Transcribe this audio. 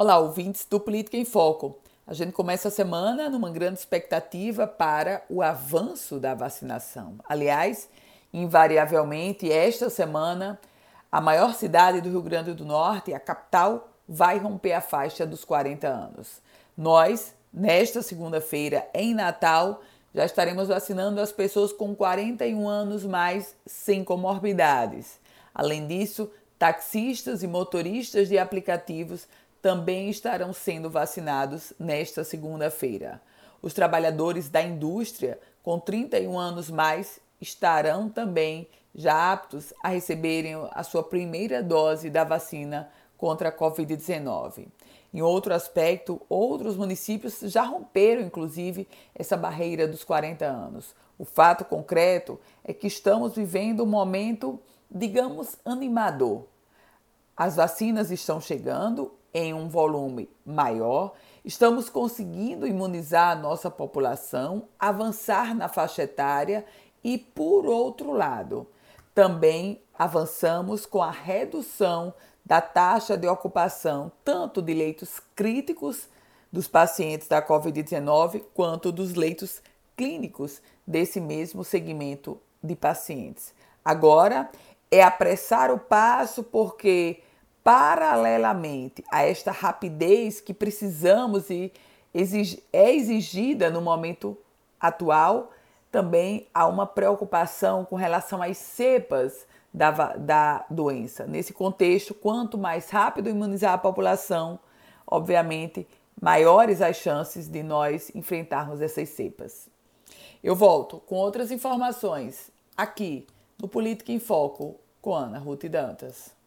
Olá, ouvintes do Política em Foco. A gente começa a semana numa grande expectativa para o avanço da vacinação. Aliás, invariavelmente, esta semana, a maior cidade do Rio Grande do Norte, a capital, vai romper a faixa dos 40 anos. Nós, nesta segunda-feira, em Natal, já estaremos vacinando as pessoas com 41 anos mais sem comorbidades. Além disso, taxistas e motoristas de aplicativos também estarão sendo vacinados nesta segunda-feira. Os trabalhadores da indústria com 31 anos mais estarão também já aptos a receberem a sua primeira dose da vacina contra a Covid-19. Em outro aspecto, outros municípios já romperam, inclusive, essa barreira dos 40 anos. O fato concreto é que estamos vivendo um momento, digamos, animador. As vacinas estão chegando em um volume maior, estamos conseguindo imunizar a nossa população, avançar na faixa etária e, por outro lado, também avançamos com a redução da taxa de ocupação tanto de leitos críticos dos pacientes da Covid-19 quanto dos leitos clínicos desse mesmo segmento de pacientes. Agora é apressar o passo porque paralelamente a esta rapidez que precisamos e é exigida no momento atual, também há uma preocupação com relação às cepas da, da doença. Nesse contexto, quanto mais rápido imunizar a população, obviamente, maiores as chances de nós enfrentarmos essas cepas. Eu volto com outras informações aqui no Política em Foco com Ana Ruth Dantas.